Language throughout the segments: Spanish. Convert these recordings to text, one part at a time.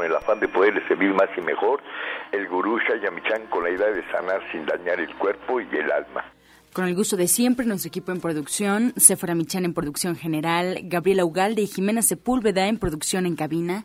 con el afán de poderle servir más y mejor, el gurú Shayamichan con la idea de sanar sin dañar el cuerpo y el alma. Con el gusto de siempre, nuestro equipo en producción, Sephora Michan en producción general, Gabriela Ugalde y Jimena Sepúlveda en producción en cabina,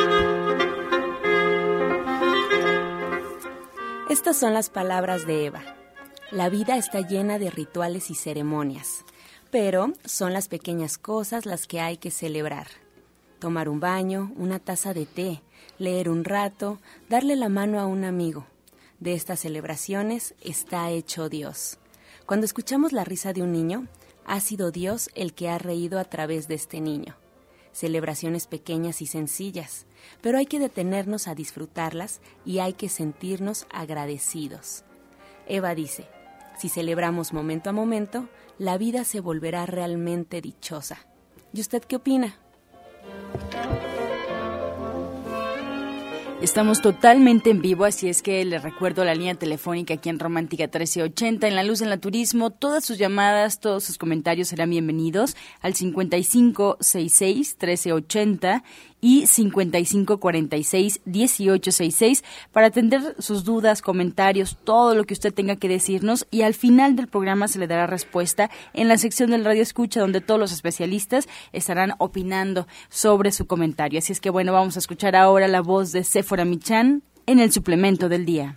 Estas son las palabras de Eva. La vida está llena de rituales y ceremonias, pero son las pequeñas cosas las que hay que celebrar. Tomar un baño, una taza de té, leer un rato, darle la mano a un amigo. De estas celebraciones está hecho Dios. Cuando escuchamos la risa de un niño, ha sido Dios el que ha reído a través de este niño celebraciones pequeñas y sencillas, pero hay que detenernos a disfrutarlas y hay que sentirnos agradecidos. Eva dice, si celebramos momento a momento, la vida se volverá realmente dichosa. ¿Y usted qué opina? Estamos totalmente en vivo, así es que les recuerdo la línea telefónica aquí en Romántica 1380, en La Luz en la Turismo. Todas sus llamadas, todos sus comentarios serán bienvenidos al 5566 1380 y 5546-1866 para atender sus dudas, comentarios, todo lo que usted tenga que decirnos y al final del programa se le dará respuesta en la sección del Radio Escucha donde todos los especialistas estarán opinando sobre su comentario. Así es que bueno, vamos a escuchar ahora la voz de Sephora Michan en el suplemento del día.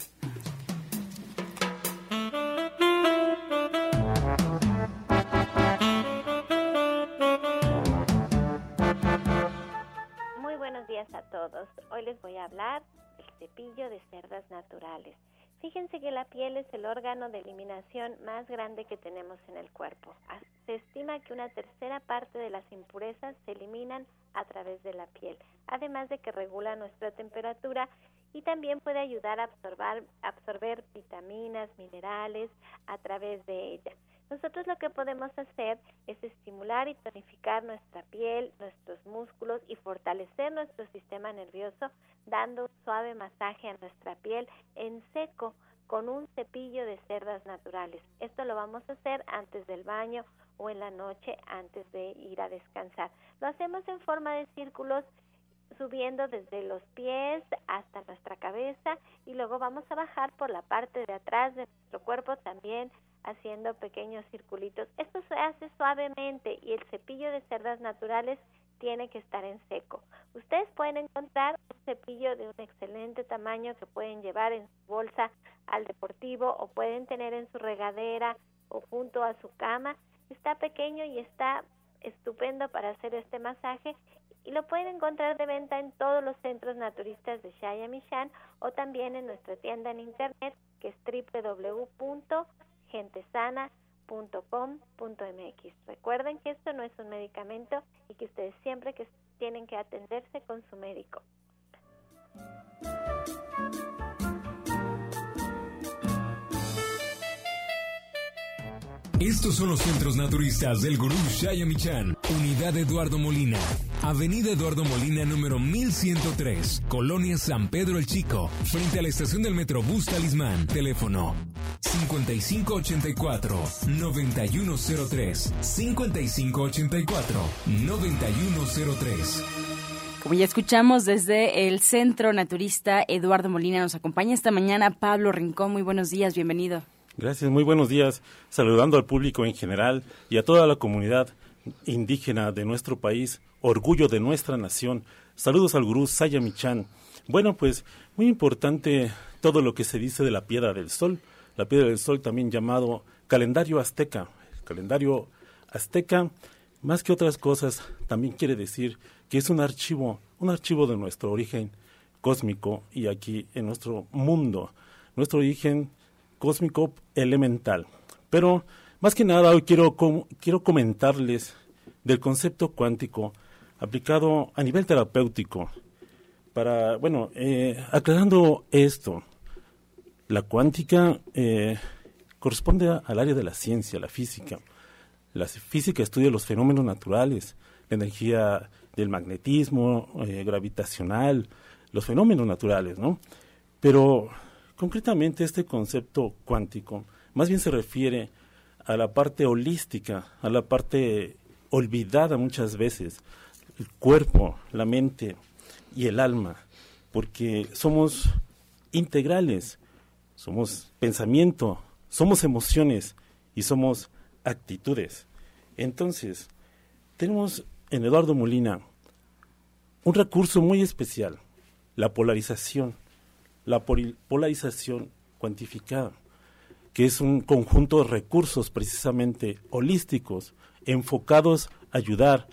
Hoy les voy a hablar del cepillo de cerdas naturales. Fíjense que la piel es el órgano de eliminación más grande que tenemos en el cuerpo. Ah, se estima que una tercera parte de las impurezas se eliminan a través de la piel, además de que regula nuestra temperatura y también puede ayudar a absorber, absorber vitaminas, minerales a través de ella. Nosotros lo que podemos hacer es estimular y tonificar nuestra piel, nuestros músculos y fortalecer nuestro sistema nervioso dando un suave masaje a nuestra piel en seco con un cepillo de cerdas naturales. Esto lo vamos a hacer antes del baño o en la noche antes de ir a descansar. Lo hacemos en forma de círculos subiendo desde los pies hasta nuestra cabeza y luego vamos a bajar por la parte de atrás de nuestro cuerpo también haciendo pequeños circulitos. Esto se hace suavemente y el cepillo de cerdas naturales tiene que estar en seco. Ustedes pueden encontrar un cepillo de un excelente tamaño que pueden llevar en su bolsa al deportivo o pueden tener en su regadera o junto a su cama. Está pequeño y está estupendo para hacer este masaje y lo pueden encontrar de venta en todos los centros naturistas de Shaya Mishan o también en nuestra tienda en internet que es www.gentesana.com.mx. Recuerden que esto no es un medicamento y que ustedes siempre que tienen que atenderse con su médico. Estos son los centros naturistas del Gurú Shayamichan, Unidad Eduardo Molina, Avenida Eduardo Molina número 1103, Colonia San Pedro el Chico, frente a la estación del Metrobús Talismán. Teléfono 5584-9103. 5584-9103. Como ya escuchamos desde el Centro Naturista Eduardo Molina, nos acompaña esta mañana Pablo Rincón. Muy buenos días, bienvenido. Gracias, muy buenos días. Saludando al público en general y a toda la comunidad indígena de nuestro país, orgullo de nuestra nación. Saludos al gurú Sayamichan. Bueno, pues muy importante todo lo que se dice de la piedra del sol la piedra del sol también llamado calendario azteca. El calendario azteca, más que otras cosas, también quiere decir que es un archivo, un archivo de nuestro origen cósmico y aquí en nuestro mundo, nuestro origen cósmico elemental. Pero más que nada hoy quiero, quiero comentarles del concepto cuántico aplicado a nivel terapéutico. Para, bueno, eh, aclarando esto, La cuántica eh, corresponde al área de la ciencia, la física. La física estudia los fenómenos naturales, la energía del magnetismo eh, gravitacional, los fenómenos naturales, ¿no? Pero concretamente este concepto cuántico más bien se refiere a la parte holística, a la parte olvidada muchas veces, el cuerpo, la mente y el alma, porque somos integrales, somos pensamiento, somos emociones y somos actitudes. Entonces, tenemos en Eduardo Molina un recurso muy especial, la polarización, la polarización cuantificada, que es un conjunto de recursos precisamente holísticos, enfocados a ayudar,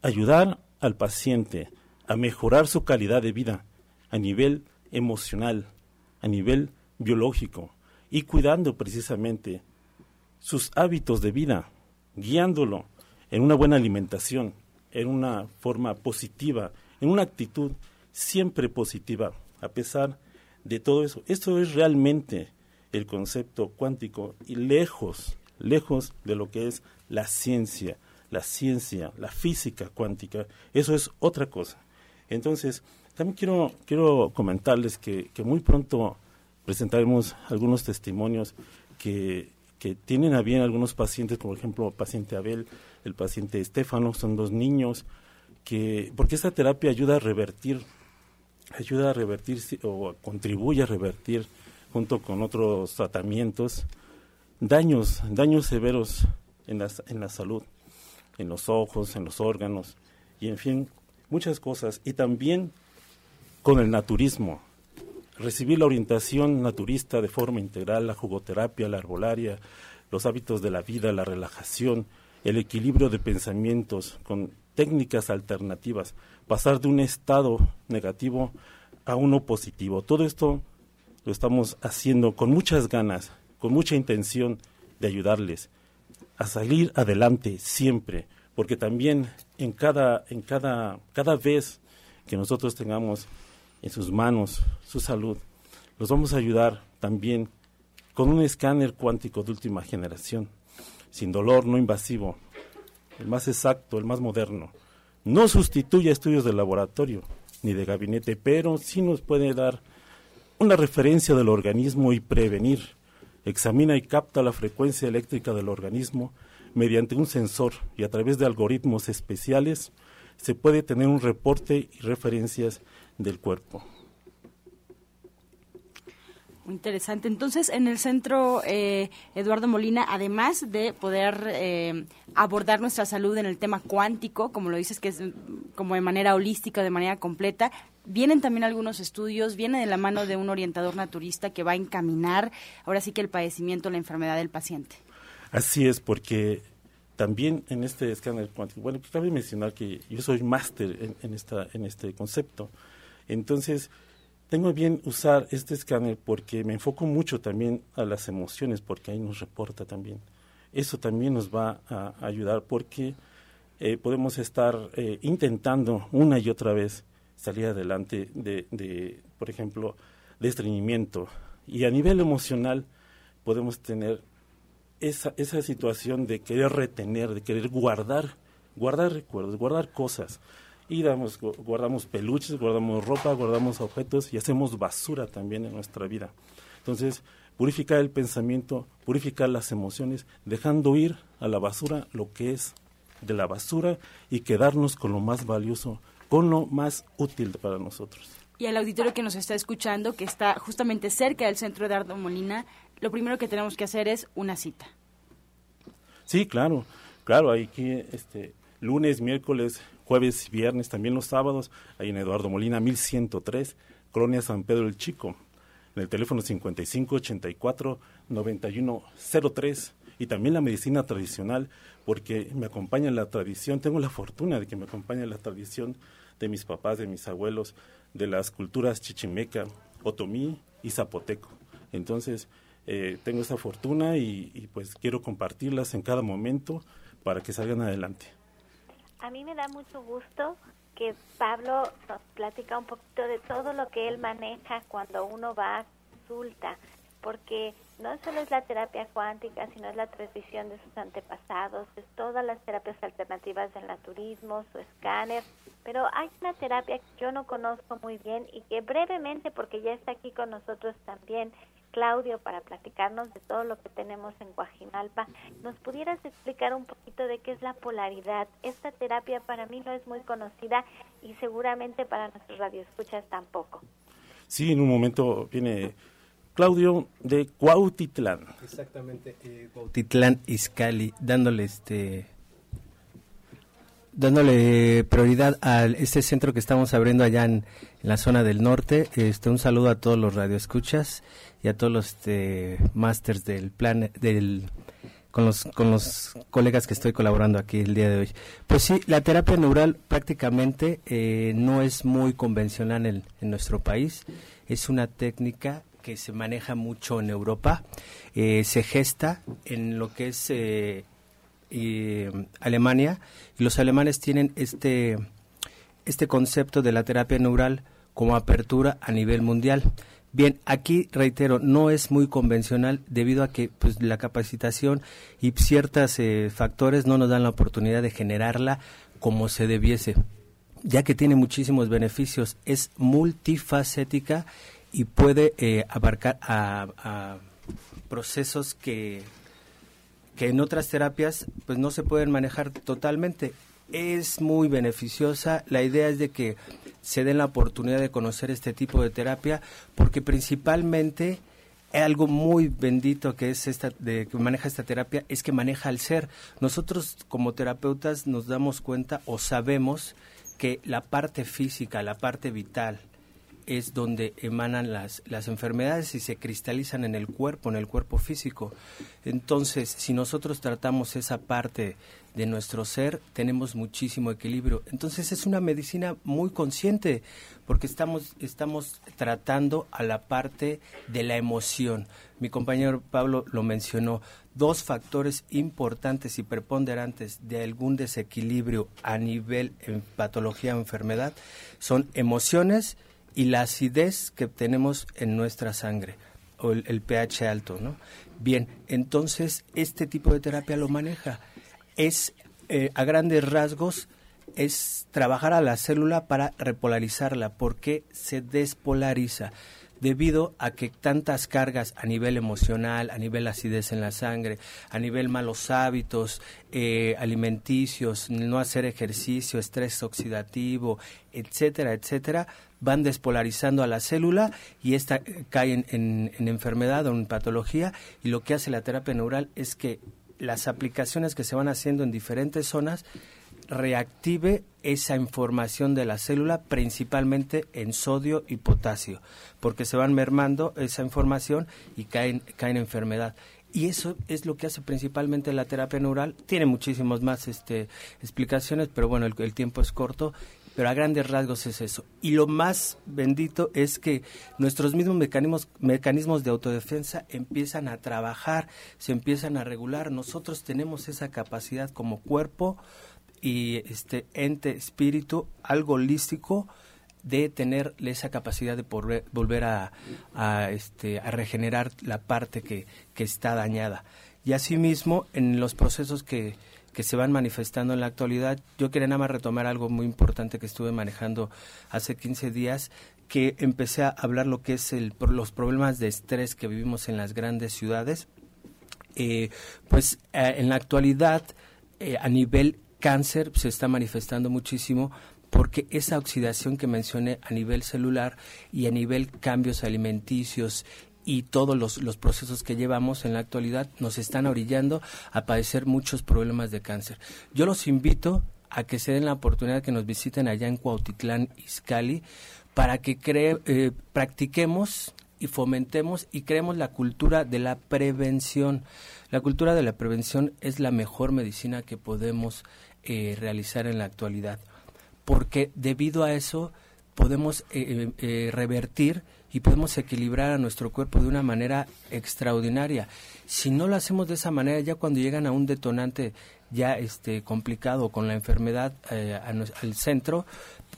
ayudar al paciente a mejorar su calidad de vida a nivel emocional, a nivel biológico y cuidando precisamente sus hábitos de vida, guiándolo en una buena alimentación, en una forma positiva, en una actitud siempre positiva, a pesar de todo eso. Esto es realmente el concepto cuántico y lejos, lejos de lo que es la ciencia, la ciencia, la física cuántica. Eso es otra cosa. Entonces, también quiero, quiero comentarles que, que muy pronto presentaremos algunos testimonios que, que tienen a bien algunos pacientes, por ejemplo, el paciente Abel, el paciente Estefano, son dos niños, que, porque esta terapia ayuda a revertir, ayuda a revertir o contribuye a revertir, junto con otros tratamientos, daños, daños severos en en la salud, en los ojos, en los órganos, y en fin, muchas cosas. Y también con el naturismo, recibir la orientación naturista de forma integral, la jugoterapia, la arbolaria, los hábitos de la vida, la relajación, el equilibrio de pensamientos con técnicas alternativas, pasar de un estado negativo a uno positivo. Todo esto lo estamos haciendo con muchas ganas, con mucha intención de ayudarles a salir adelante siempre, porque también en cada en cada cada vez que nosotros tengamos en sus manos su salud. Los vamos a ayudar también con un escáner cuántico de última generación, sin dolor, no invasivo, el más exacto, el más moderno. No sustituye estudios de laboratorio ni de gabinete, pero sí nos puede dar una referencia del organismo y prevenir. Examina y capta la frecuencia eléctrica del organismo mediante un sensor y a través de algoritmos especiales se puede tener un reporte y referencias del cuerpo. Muy interesante. Entonces, en el centro, eh, Eduardo Molina, además de poder eh, abordar nuestra salud en el tema cuántico, como lo dices, que es como de manera holística, de manera completa, vienen también algunos estudios, viene de la mano de un orientador naturista que va a encaminar ahora sí que el padecimiento, la enfermedad del paciente. Así es, porque también en este escáner cuántico, bueno, cabe mencionar que yo soy máster en, esta, en este concepto. Entonces, tengo bien usar este escáner porque me enfoco mucho también a las emociones, porque ahí nos reporta también. Eso también nos va a ayudar porque eh, podemos estar eh, intentando una y otra vez salir adelante de, de, por ejemplo, de estreñimiento. Y a nivel emocional podemos tener esa, esa situación de querer retener, de querer guardar, guardar recuerdos, guardar cosas y damos, guardamos peluches, guardamos ropa, guardamos objetos y hacemos basura también en nuestra vida. Entonces, purificar el pensamiento, purificar las emociones, dejando ir a la basura lo que es de la basura y quedarnos con lo más valioso, con lo más útil para nosotros. Y al auditorio que nos está escuchando, que está justamente cerca del centro de Ardo Molina, lo primero que tenemos que hacer es una cita. Sí, claro, claro, hay que este, lunes, miércoles, jueves viernes, también los sábados, ahí en Eduardo Molina 1103, Colonia San Pedro el Chico, en el teléfono 5584-9103 y también la medicina tradicional, porque me acompaña la tradición, tengo la fortuna de que me acompañe la tradición de mis papás, de mis abuelos, de las culturas chichimeca, otomí y zapoteco. Entonces, eh, tengo esa fortuna y pues quiero compartirlas en cada momento para que salgan adelante. A mí me da mucho gusto que Pablo nos platica un poquito de todo lo que él maneja cuando uno va a consulta. porque no solo es la terapia cuántica, sino es la transmisión de sus antepasados, es todas las terapias alternativas del naturismo, su escáner, pero hay una terapia que yo no conozco muy bien y que brevemente, porque ya está aquí con nosotros también, Claudio, para platicarnos de todo lo que tenemos en Guajimalpa, ¿nos pudieras explicar un poquito de qué es la polaridad? Esta terapia para mí no es muy conocida y seguramente para nuestros radioescuchas tampoco. Sí, en un momento viene Claudio de Cuautitlán. Exactamente, eh, Cuautitlán Izcalli, dándole este dándole prioridad a este centro que estamos abriendo allá en, la zona del norte. Este un saludo a todos los radioescuchas y a todos los este, masters del plan del con los con los colegas que estoy colaborando aquí el día de hoy. Pues sí, la terapia neural prácticamente eh, no es muy convencional en, en nuestro país. Es una técnica que se maneja mucho en Europa, eh, se gesta en lo que es eh, Alemania y los alemanes tienen este, este concepto de la terapia neural como apertura a nivel mundial. Bien, aquí reitero, no es muy convencional debido a que pues, la capacitación y ciertos eh, factores no nos dan la oportunidad de generarla como se debiese, ya que tiene muchísimos beneficios, es multifacética y puede eh, abarcar a, procesos que, que en otras terapias pues no se pueden manejar totalmente. Es muy beneficiosa. La idea es de que se den la oportunidad de conocer este tipo de terapia porque principalmente algo muy bendito que es esta de que maneja esta terapia es que maneja al ser. Nosotros como terapeutas nos damos cuenta o sabemos que la parte física, la parte vital, es donde emanan las, las enfermedades y se cristalizan en el cuerpo, en el cuerpo físico. Entonces, si nosotros tratamos esa parte de nuestro ser, tenemos muchísimo equilibrio. Entonces, es una medicina muy consciente, porque estamos, estamos tratando a la parte de la emoción. Mi compañero Pablo lo mencionó, dos factores importantes y preponderantes de algún desequilibrio a nivel en patología o enfermedad son emociones y la acidez que tenemos en nuestra sangre o el, pH alto, ¿no? Bien, entonces este tipo de terapia lo maneja. Es eh, a grandes rasgos es trabajar a la célula para repolarizarla porque se despolariza debido a que tantas cargas a nivel emocional, a nivel acidez en la sangre, a nivel malos hábitos eh, alimenticios, no hacer ejercicio, estrés oxidativo, etcétera, etcétera, van despolarizando a la célula y esta eh, cae en, en enfermedad o en patología y lo que hace la terapia neural es que las aplicaciones que se van haciendo en diferentes zonas reactive esa información de la célula, principalmente en sodio y potasio, porque se van mermando esa información y caen, caen enfermedad. Y eso es lo que hace principalmente la terapia neural. Tiene muchísimas más este, explicaciones, pero bueno, el, tiempo es corto pero a grandes rasgos es eso. Y lo más bendito es que nuestros mismos mecanismos, mecanismos de autodefensa empiezan a trabajar, se empiezan a regular. Nosotros tenemos esa capacidad como cuerpo y este ente espíritu algo holístico de tener esa capacidad de volver a, este, a regenerar la parte que, está dañada. Y asimismo, en los procesos que, que se van manifestando en la actualidad, yo quería nada más retomar algo muy importante que estuve manejando hace 15 días, que empecé a hablar lo que es el, los problemas de estrés que vivimos en las grandes ciudades. Eh, pues eh, en la actualidad, eh, a nivel cáncer se está manifestando muchísimo porque esa oxidación que mencioné a nivel celular y a nivel cambios alimenticios y todos los, los, procesos que llevamos en la actualidad nos están orillando a padecer muchos problemas de cáncer. Yo los invito a que se den la oportunidad que nos visiten allá en Cuautitlán, Izcalli, para que eh, practiquemos y fomentemos y creemos la cultura de la prevención. La cultura de la prevención es la mejor medicina que podemos eh, realizar en la actualidad, porque debido a eso podemos eh, eh, revertir y podemos equilibrar a nuestro cuerpo de una manera extraordinaria. Si no lo hacemos de esa manera, ya cuando llegan a un detonante ya este complicado con la enfermedad eh, al centro,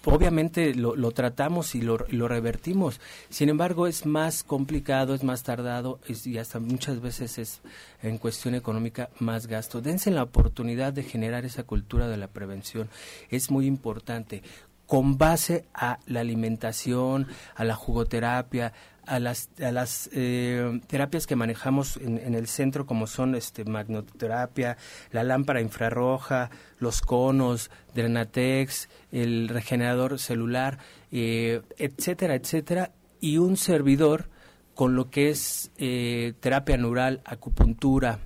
obviamente lo, lo tratamos y lo, lo, revertimos. Sin embargo, es más complicado, es más tardado y hasta muchas veces es en cuestión económica más gasto. Dense la oportunidad de generar esa cultura de la prevención. Es muy importante con base a la alimentación, a la jugoterapia, a las, a las eh, terapias que manejamos en, el centro, como son este, magnoterapia, la lámpara infrarroja, los conos, Drenatex, el regenerador celular, eh, etcétera, etcétera, y un servidor con lo que es eh, terapia neural, acupuntura,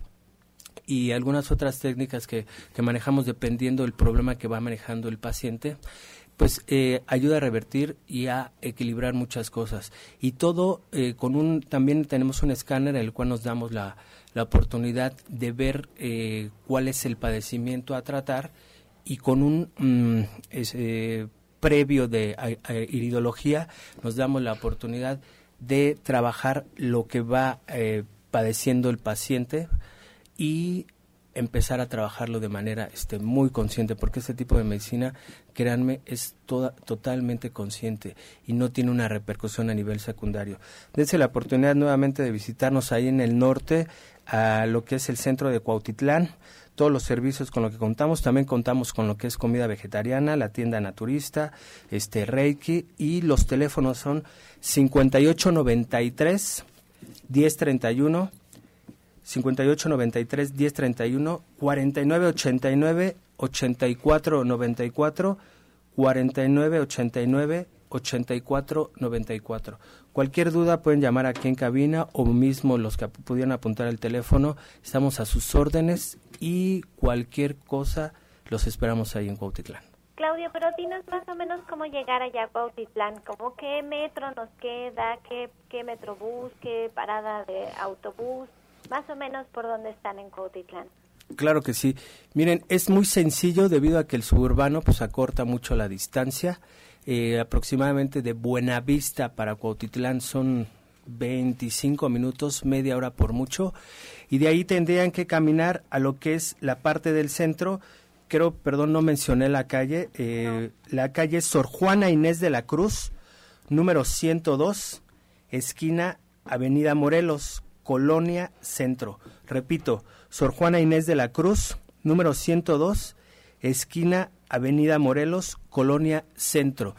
y algunas otras técnicas que, que manejamos dependiendo del problema que va manejando el paciente pues eh, ayuda a revertir y a equilibrar muchas cosas. Y todo eh, con un, también tenemos un escáner en el cual nos damos la, la oportunidad de ver eh, cuál es el padecimiento a tratar y con un mm, previo de iridología nos damos la oportunidad de trabajar lo que va padeciendo el paciente y empezar a trabajarlo de manera este, muy consciente, porque este tipo de medicina, créanme, es toda, totalmente consciente y no tiene una repercusión a nivel secundario. Dense la oportunidad nuevamente de visitarnos ahí en el norte, a lo que es el centro de Cuautitlán, todos los servicios con lo que contamos, también contamos con lo que es comida vegetariana, la tienda naturista, este Reiki y los teléfonos son 5893 1031 58 93 10 31 49 89 84 94 49 89 84 94. Cualquier duda pueden llamar aquí en cabina o mismo los que pudieran apuntar el teléfono. Estamos a sus órdenes y cualquier cosa los esperamos ahí en Cuautitlán. Claudio, pero dinos más o menos cómo llegar allá a Cuautitlán, como qué metro nos queda, qué, qué metrobús, qué parada de autobús más o menos por dónde están en Cuautitlán. Claro que sí. Miren, es muy sencillo debido a que el suburbano pues acorta mucho la distancia. Eh, aproximadamente de Buenavista para Cuautitlán son 25 minutos, media hora por mucho. Y de ahí tendrían que caminar a lo que es la parte del centro. Creo, perdón, no mencioné la calle. Eh, la calle Sor Juana Inés de la Cruz, número 102, esquina Avenida Morelos, Colonia Centro. Repito, Sor Juana Inés de la Cruz, número 102, esquina Avenida Morelos, Colonia Centro.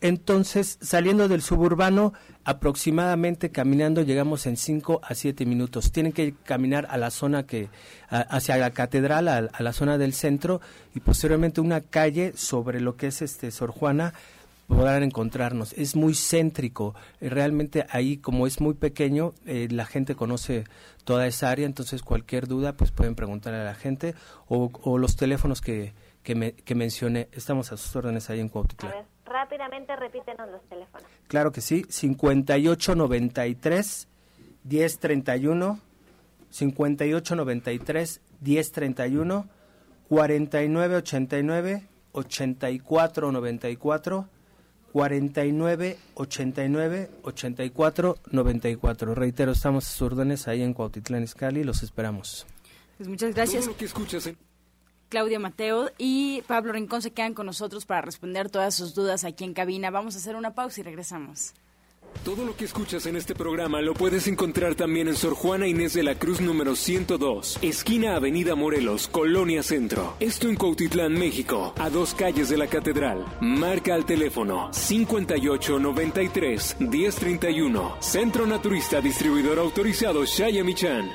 Entonces, saliendo del suburbano, aproximadamente caminando llegamos en 5 a 7 minutos. Tienen que caminar a la zona que, hacia la catedral, a, a, la zona del centro y posteriormente una calle sobre lo que es este Sor Juana podrán encontrarnos. Es muy céntrico. Eh, realmente ahí, como es muy pequeño, eh, la gente conoce toda esa área, entonces cualquier duda, pues pueden preguntar a la gente o, los teléfonos que, que, me, que mencioné. Estamos a sus órdenes ahí en Cuautitlán. A ver, rápidamente repítenos los teléfonos. Claro que sí, 5893 1031 5893 1031 4989 8494 49 89 84 94. Reitero, estamos a sus órdenes ahí en Cuautitlán Izcalli, los esperamos. Pues muchas gracias. Claudia Mateo y Pablo Rincón se quedan con nosotros para responder todas sus dudas aquí en cabina. Vamos a hacer una pausa y regresamos. Todo lo que escuchas en este programa lo puedes encontrar también en Sor Juana Inés de la Cruz número 102, esquina Avenida Morelos, Colonia Centro. Esto en Cuautitlán, México, a dos calles de la Catedral. Marca al teléfono 5893 1031. Centro Naturista Distribuidor Autorizado Shaya Michan.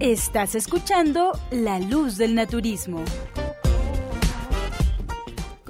Estás escuchando La Luz del Naturismo.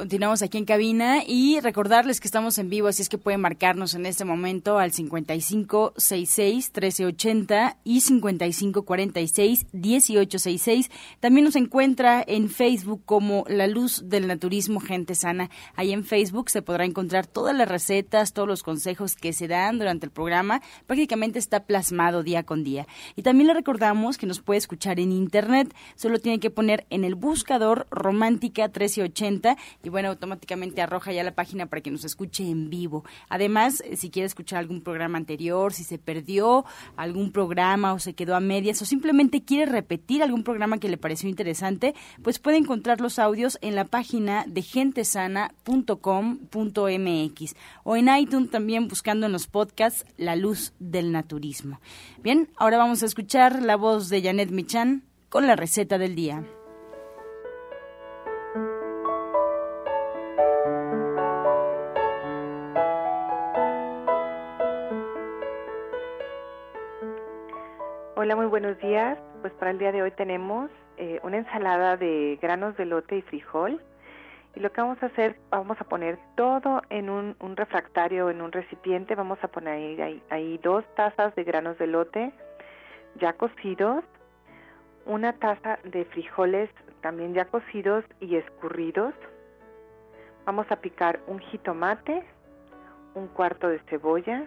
Continuamos aquí en cabina y recordarles que estamos en vivo, así es que pueden marcarnos en este momento al 5566-1380 y 5546-1866. También nos encuentra en Facebook como La Luz del Naturismo Gente Sana. Ahí en Facebook se podrá encontrar todas las recetas, todos los consejos que se dan durante el programa. Prácticamente está plasmado día con día. Y también le recordamos que nos puede escuchar en Internet. Solo tiene que poner en el buscador Romántica 1380 y bueno, automáticamente arroja ya la página para que nos escuche en vivo. Además, eh, si quiere escuchar algún programa anterior, si se perdió algún programa o se quedó a medias o simplemente quiere repetir algún programa que le pareció interesante, pues puede encontrar los audios en la página de gentesana.com.mx o en iTunes también buscando en los podcasts La Luz del Naturismo. Bien, ahora vamos a escuchar la voz de Janet Michan con la receta del día. Hola, muy buenos días. Pues para el día de hoy tenemos eh, una ensalada de granos de lote y frijol. Y lo que vamos a hacer, vamos a poner todo en un, refractario, en un recipiente. Vamos a poner ahí dos tazas de granos de lote ya cocidos, una taza de frijoles también ya cocidos y escurridos. Vamos a picar un jitomate, un cuarto de cebolla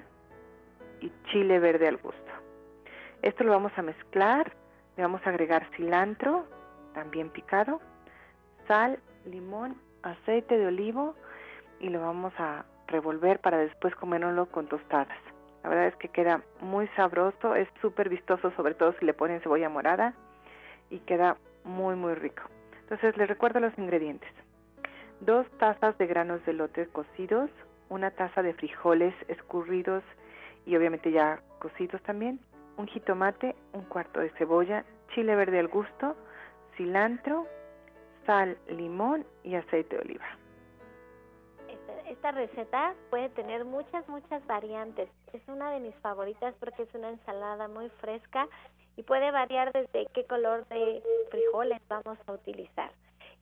y chile verde al gusto. Esto lo vamos a mezclar, le vamos a agregar cilantro, también picado, sal, limón, aceite de olivo y lo vamos a revolver para después comérnoslo con tostadas. La verdad es que queda muy sabroso, es súper vistoso, sobre todo si le ponen cebolla morada y queda muy muy rico. Entonces les recuerdo los ingredientes. Dos tazas de granos de lote cocidos, una taza de frijoles escurridos y obviamente ya cocidos también, un jitomate, un cuarto de cebolla, chile verde al gusto, cilantro, sal, limón y aceite de oliva. Esta, receta puede tener muchas, muchas variantes. Es una de mis favoritas porque es una ensalada muy fresca y puede variar desde qué color de frijoles vamos a utilizar.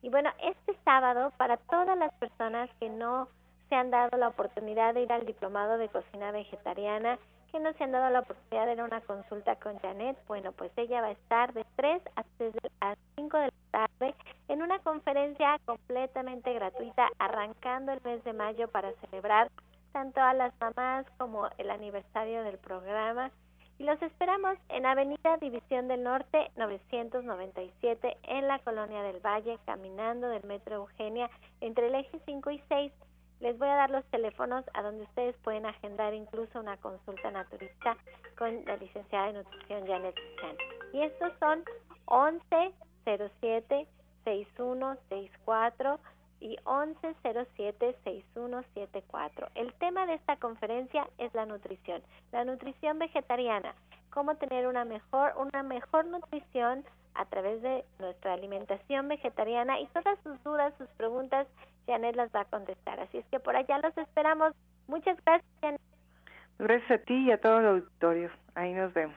Y bueno, este sábado, para todas las personas que no se han dado la oportunidad de ir al diplomado de cocina vegetariana, que no se han dado la oportunidad de a una consulta con Janet, bueno, pues ella va a estar de 3 a 5 de la tarde en una conferencia completamente gratuita arrancando el mes de mayo para celebrar tanto a las mamás como el aniversario del programa. Y los esperamos en Avenida División del Norte 997 en la Colonia del Valle, caminando del Metro Eugenia entre el eje 5 y 6 les voy a dar los teléfonos a donde ustedes pueden agendar incluso una consulta naturista con la licenciada de nutrición Janet Chan. Y estos son 1107 6164 y 1107 6174. El tema de esta conferencia es la nutrición, la nutrición vegetariana, cómo tener una mejor una mejor nutrición a través de nuestra alimentación vegetariana y todas sus dudas, sus preguntas Janet las va a contestar. Así es que por allá los esperamos. Muchas gracias, Janet. Gracias a ti y a todo el auditorio. Ahí nos vemos.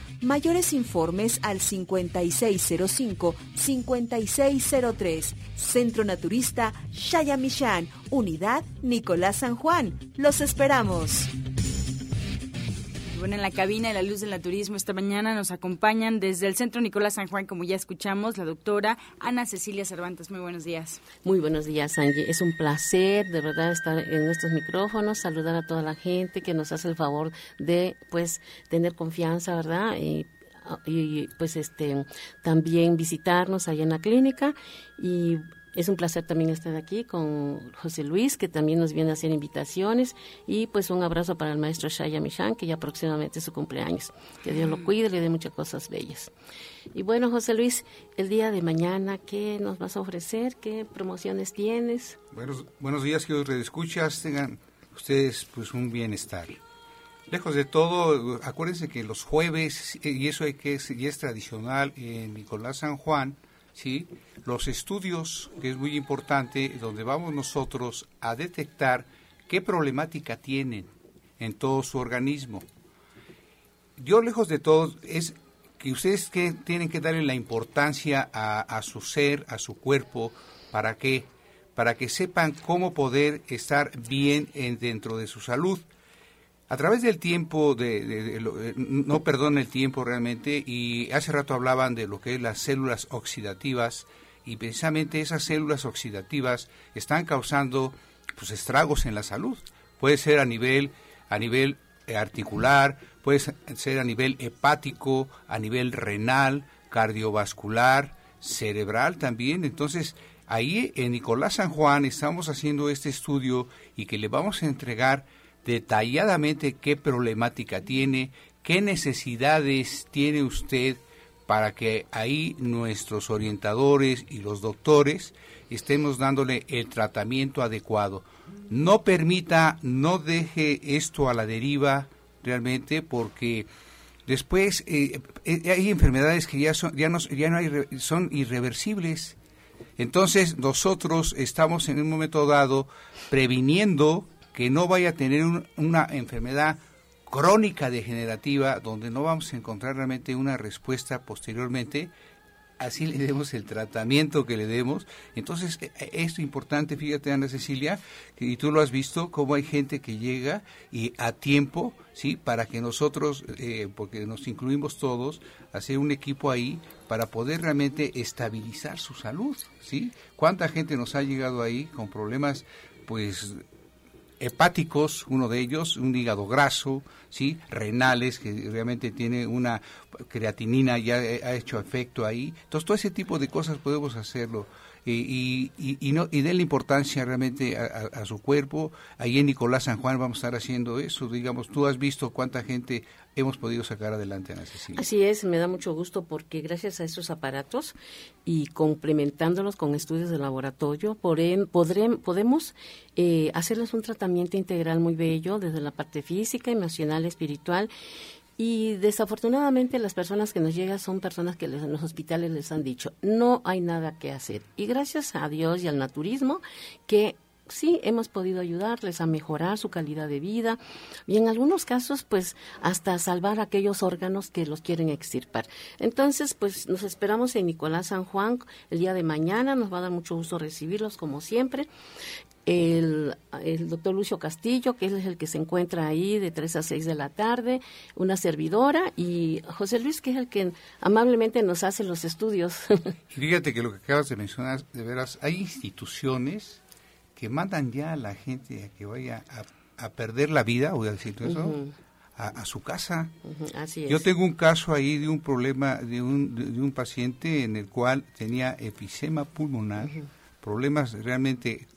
Mayores informes al 5605-5603. Centro Naturista Shayamishan, Unidad Nicolás San Juan. Los esperamos bueno, en la cabina de la luz del naturismo esta mañana nos acompañan desde el Centro Nicolás San Juan, como ya escuchamos, la doctora Ana Cecilia Cervantes. Muy buenos días. Muy buenos días, Angie. Es un placer, de verdad, estar en nuestros micrófonos, saludar a toda la gente que nos hace el favor de, pues, tener confianza, ¿verdad? Y y pues este también visitarnos allá en la clínica y es un placer también estar aquí con José Luis, que también nos viene a hacer invitaciones. Y pues un abrazo para el maestro Shaya Michan, que ya próximamente es su cumpleaños. Que Dios lo cuide y le dé muchas cosas bellas. Y bueno, José Luis, el día de mañana, ¿qué nos vas a ofrecer? ¿Qué promociones tienes? Buenos, buenos días, que os escuchas. Tengan ustedes pues un bienestar. Lejos de todo, acuérdense que los jueves, y eso hay que y es tradicional en Nicolás San Juan, ¿sí? los estudios, que es muy importante, donde vamos nosotros a detectar qué problemática tienen en todo su organismo. Yo, lejos de todo, es que ustedes que tienen que darle la importancia a, su ser, a su cuerpo, ¿para qué? Para que sepan cómo poder estar bien en, dentro de su salud a través del tiempo, de, eh, no perdona el tiempo realmente, y hace rato hablaban de lo que es las células oxidativas, y precisamente esas células oxidativas están causando pues, estragos en la salud. Puede ser a nivel, a nivel eh, articular, puede ser a nivel hepático, a nivel renal, cardiovascular, cerebral también. Entonces, ahí en Nicolás San Juan estamos haciendo este estudio y que le vamos a entregar detalladamente qué problemática tiene, qué necesidades tiene usted para que ahí nuestros orientadores y los doctores estemos dándole el tratamiento adecuado. No permita, no deje esto a la deriva realmente porque después eh, eh, hay enfermedades que ya son ya no, ya no hay, son irreversibles. Entonces nosotros estamos en un momento dado previniendo que no vaya a tener una enfermedad crónica degenerativa donde no vamos a encontrar realmente una respuesta posteriormente así le demos el tratamiento que le demos. Entonces, e, e, es importante, fíjate, Ana Cecilia, y tú lo has visto, cómo hay gente que llega y a tiempo, ¿sí? Para que nosotros, eh, porque nos incluimos todos, hacer un equipo ahí para poder realmente estabilizar su salud, ¿sí? ¿Cuánta gente nos ha llegado ahí con problemas, pues, hepáticos, uno de ellos, un hígado graso, sí, renales, que realmente tiene una creatinina, ya ha hecho efecto ahí. Entonces, todo ese tipo de cosas podemos hacerlo. Y, y, y, no, y denle importancia realmente a, su cuerpo. Ahí en Nicolás San Juan vamos a estar haciendo eso. Digamos, tú has visto cuánta gente hemos podido sacar adelante, Ana Cecilia. Así es, me da mucho gusto porque gracias a estos aparatos y complementándolos con estudios de laboratorio, podemos eh, hacerles un tratamiento integral muy bello desde la parte física, emocional, espiritual y desafortunadamente las personas que nos llegan son personas que en los hospitales les han dicho, no hay nada que hacer. Y gracias a Dios y al naturismo que sí hemos podido ayudarles a mejorar su calidad de vida y en algunos casos pues hasta salvar aquellos órganos que los quieren extirpar. Entonces pues nos esperamos en Nicolás San Juan el día de mañana, nos va a dar mucho gusto recibirlos como siempre el, el, doctor Lucio Castillo, que es el que se encuentra ahí de 3 a 6 de la tarde, una servidora, y José Luis, que es el que amablemente nos hace los estudios. Fíjate que lo que acabas de mencionar, de veras, hay instituciones que mandan ya a la gente a que vaya a, perder la vida, voy a decir eso, a, su casa. Así Yo tengo un caso ahí de un problema de un, de, un paciente en el cual tenía efisema pulmonar, problemas realmente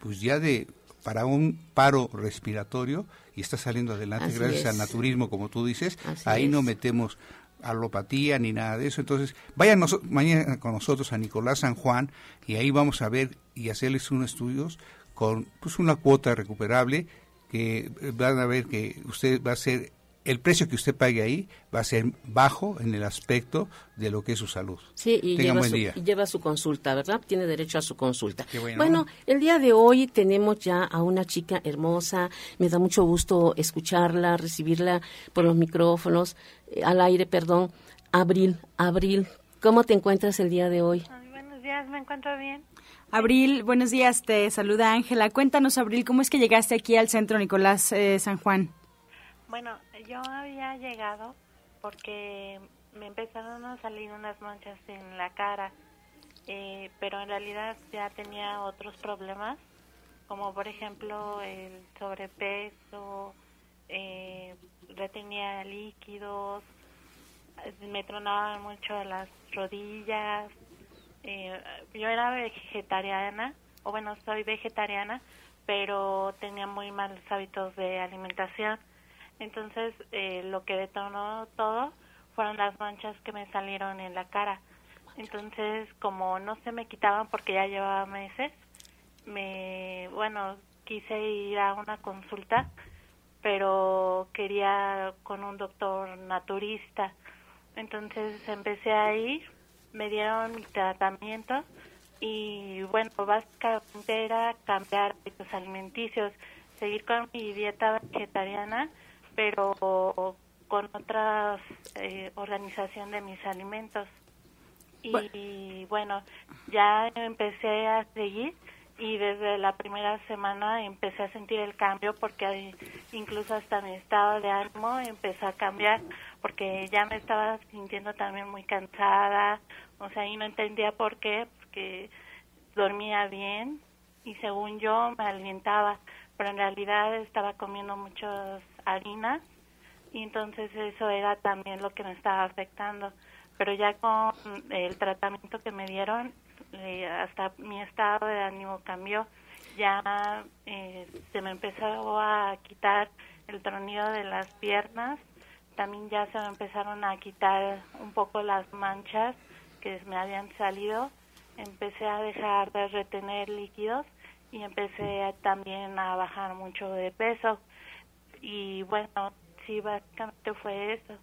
pues ya de para un paro respiratorio y está saliendo adelante gracias al naturismo, como tú dices. ahí no metemos alopatía ni nada de eso. Entonces, vayan mañana con nosotros a Nicolás San Juan y ahí vamos a ver y hacerles unos estudios con pues una cuota recuperable que van a ver que usted va a ser el precio que usted pague ahí va a ser bajo en el aspecto de lo que es su salud. Sí, y, lleva su, lleva su, consulta, ¿verdad? Tiene derecho a su consulta. Bueno. el día de hoy tenemos ya a una chica hermosa, me da mucho gusto escucharla, recibirla por los micrófonos, eh, al aire, perdón. Abril, Abril, ¿cómo te encuentras el día de hoy? buenos días, me encuentro bien. Abril, buenos días, te saluda Ángela. Cuéntanos, Abril, ¿cómo es que llegaste aquí al Centro Nicolás eh, San Juan? Bueno, yo había llegado porque me empezaron a salir unas manchas en la cara, eh, pero en realidad ya tenía otros problemas, como por ejemplo el sobrepeso, eh, retenía líquidos, me tronaban mucho las rodillas. Eh, yo era vegetariana, o bueno, soy vegetariana, pero tenía muy malos hábitos de alimentación. Entonces, eh, lo que detonó todo fueron las manchas que me salieron en la cara. Entonces, como no se me quitaban porque ya llevaba meses, me, bueno, quise ir a una consulta, pero quería con un doctor naturista. Entonces empecé a ir, me dieron mi tratamiento y bueno, básicamente era cambiar hábitos alimenticios, seguir con mi dieta vegetariana, pero con otra eh, organización de mis alimentos. Y bueno, ya empecé a seguir y desde la primera semana empecé a sentir el cambio porque incluso hasta mi estado de ánimo empezó a cambiar porque ya me estaba sintiendo también muy cansada, o sea, y no entendía por qué, porque dormía bien y según yo me alimentaba, pero en realidad estaba comiendo muchas harinas y entonces eso era también lo que me estaba afectando. Pero ya con el tratamiento que me dieron, eh, hasta mi estado de ánimo cambió. Ya eh, se me empezó a quitar el tronido de las piernas, también ya se me empezaron a quitar un poco las manchas que me habían salido, empecé a dejar de retener líquidos y empecé también a bajar mucho de peso. Y bueno, sí, básicamente fue eso.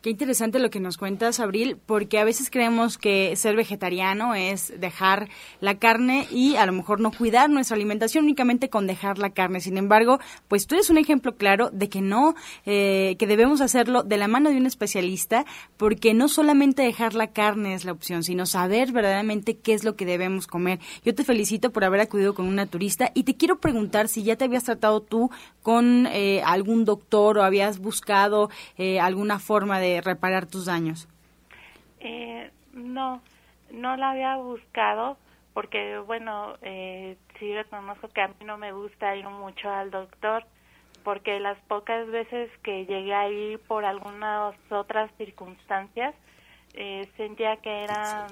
Qué interesante lo que nos cuentas, Abril, porque a veces creemos que ser vegetariano es dejar la carne y a lo mejor no cuidar nuestra alimentación únicamente con dejar la carne. Sin embargo, pues tú eres un ejemplo claro de que no, eh, que debemos hacerlo de la mano de un especialista, porque no solamente dejar la carne es la opción, sino saber verdaderamente qué es lo que debemos comer. Yo te felicito por haber acudido con una turista y te quiero preguntar si ya te habías tratado tú con eh, algún doctor o habías buscado eh, alguna forma de reparar tus daños? Eh, no, no la había buscado porque, bueno, eh, sí reconozco que a mí no me gusta ir mucho al doctor porque las pocas veces que llegué a ir por algunas otras circunstancias eh, sentía que eran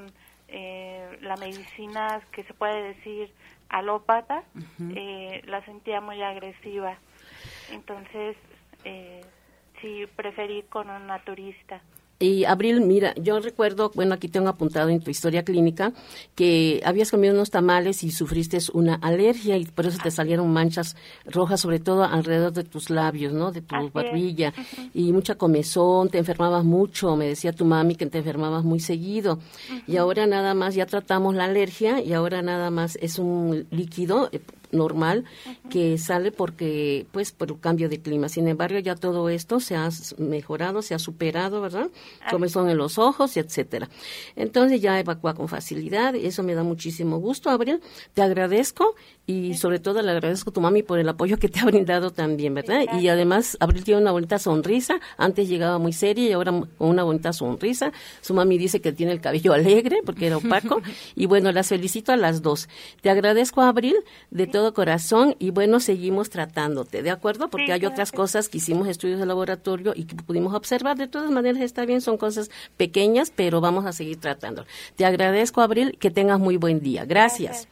eh, la medicina que se puede decir alópata, eh, la sentía muy agresiva. Entonces, eh, sí preferí con un naturista. Y Abril, mira, yo recuerdo, bueno, aquí tengo apuntado en tu historia clínica que habías comido unos tamales y sufriste una alergia y por eso te salieron manchas rojas, sobre todo alrededor de tus labios, ¿no? De tu barbilla y mucha comezón, te enfermabas mucho, me decía tu mami que te enfermabas muy seguido. Y ahora nada más ya tratamos la alergia y ahora nada más es un líquido normal que sale porque pues por el cambio de clima. Sin embargo, ya todo esto se ha mejorado, se ha superado, ¿verdad? Como son en los ojos, etcétera. Entonces ya evacúa con facilidad, eso me da muchísimo gusto, Abril. Te agradezco y sobre todo le agradezco a tu mami por el apoyo que te ha brindado también, ¿verdad? y además Abril tiene una bonita sonrisa, antes llegaba muy seria y ahora con una bonita sonrisa. Su mami dice que tiene el cabello alegre porque era opaco y bueno, las felicito a las dos. Te agradezco, Abril, de todo corazón y bueno, seguimos tratándote, ¿de acuerdo? Porque hay otras cosas que hicimos estudios de laboratorio y que pudimos observar. De todas maneras, está bien, son cosas pequeñas, pero vamos a seguir tratando. Te agradezco, Abril, que tengas muy buen día. Gracias.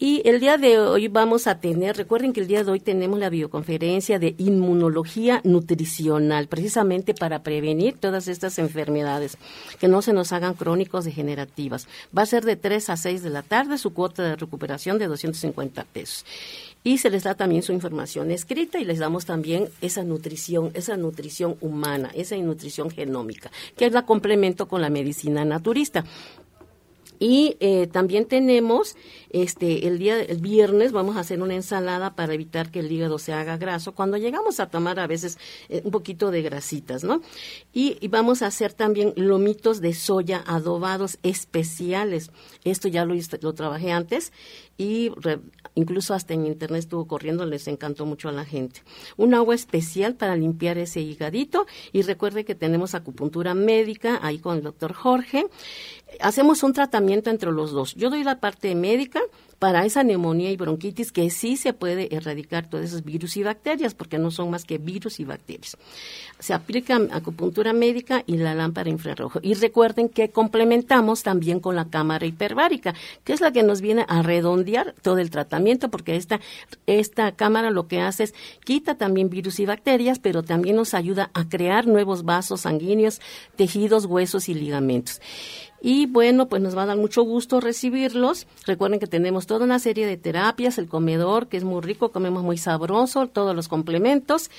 Y el día de hoy vamos a tener, recuerden que el día de hoy tenemos la videoconferencia de inmunología nutricional, precisamente para prevenir todas estas enfermedades, que no se nos hagan crónicos degenerativas. Va a ser de 3 a 6 de la tarde, su cuota de recuperación de 250 pesos. Y se les da también su información escrita y les damos también esa nutrición, esa nutrición humana, esa nutrición genómica, que es la complemento con la medicina naturista. Y eh, también tenemos este el día el viernes vamos a hacer una ensalada para evitar que el hígado se haga graso cuando llegamos a tomar a veces eh, un poquito de grasitas, ¿no? Y, vamos a hacer también lomitos de soya adobados especiales. Esto ya lo, lo trabajé antes y incluso hasta en internet estuvo corriendo, les encantó mucho a la gente. Un agua especial para limpiar ese higadito y recuerde que tenemos acupuntura médica ahí con el doctor Jorge. Hacemos un tratamiento entre los dos. Yo doy la parte médica para esa neumonía y bronquitis que sí se puede erradicar todos esos virus y bacterias, porque no son más que virus y bacterias. Se aplica acupuntura médica y la lámpara infrarrojo. Y recuerden que complementamos también con la cámara hiperbárica, que es la que nos viene a redondear todo el tratamiento, porque esta, esta cámara lo que hace es quita también virus y bacterias, pero también nos ayuda a crear nuevos vasos sanguíneos, tejidos, huesos y ligamentos. Y bueno, pues nos va a dar mucho gusto recibirlos. Recuerden que tenemos toda una serie de terapias, el comedor, que es muy rico, comemos muy sabroso, todos los complementos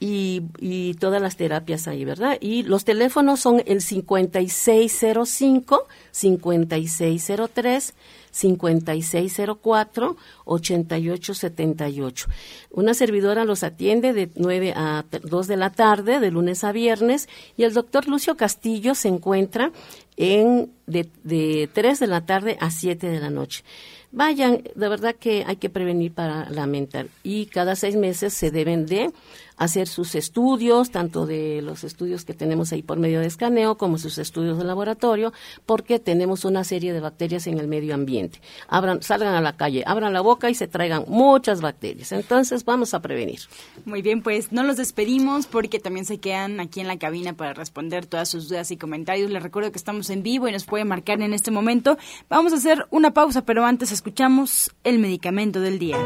y, y todas las terapias ahí, ¿verdad? Y los teléfonos son el 5605, 5603, 5604-8878. Una servidora los atiende de 9 a 2 de la tarde, de lunes a viernes, y el doctor Lucio Castillo se encuentra en de, de 3 de la tarde a 7 de la noche. Vayan, de verdad que hay que prevenir para lamentar y cada seis meses se deben de hacer sus estudios, tanto de los estudios que tenemos ahí por medio de escaneo como sus estudios de laboratorio, porque tenemos una serie de bacterias en el medio ambiente. Abran, salgan a la calle, abran la boca y se traigan muchas bacterias. Entonces vamos a prevenir. Muy bien, pues no los despedimos porque también se quedan aquí en la cabina para responder todas sus dudas y comentarios. Les recuerdo que estamos en vivo y nos pueden marcar en este momento. Vamos a hacer una pausa, pero antes escuchamos el medicamento del día.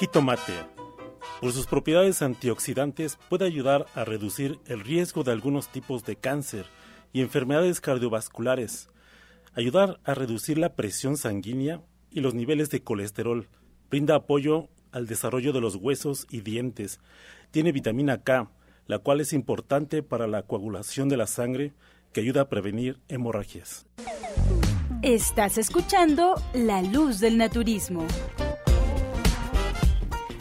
Jitomate. Por sus propiedades antioxidantes puede ayudar a reducir el riesgo de algunos tipos de cáncer y enfermedades cardiovasculares, ayudar a reducir la presión sanguínea y los niveles de colesterol, brinda apoyo al desarrollo de los huesos y dientes, tiene vitamina K, la cual es importante para la coagulación de la sangre que ayuda a prevenir hemorragias. Estás escuchando La Luz del Naturismo.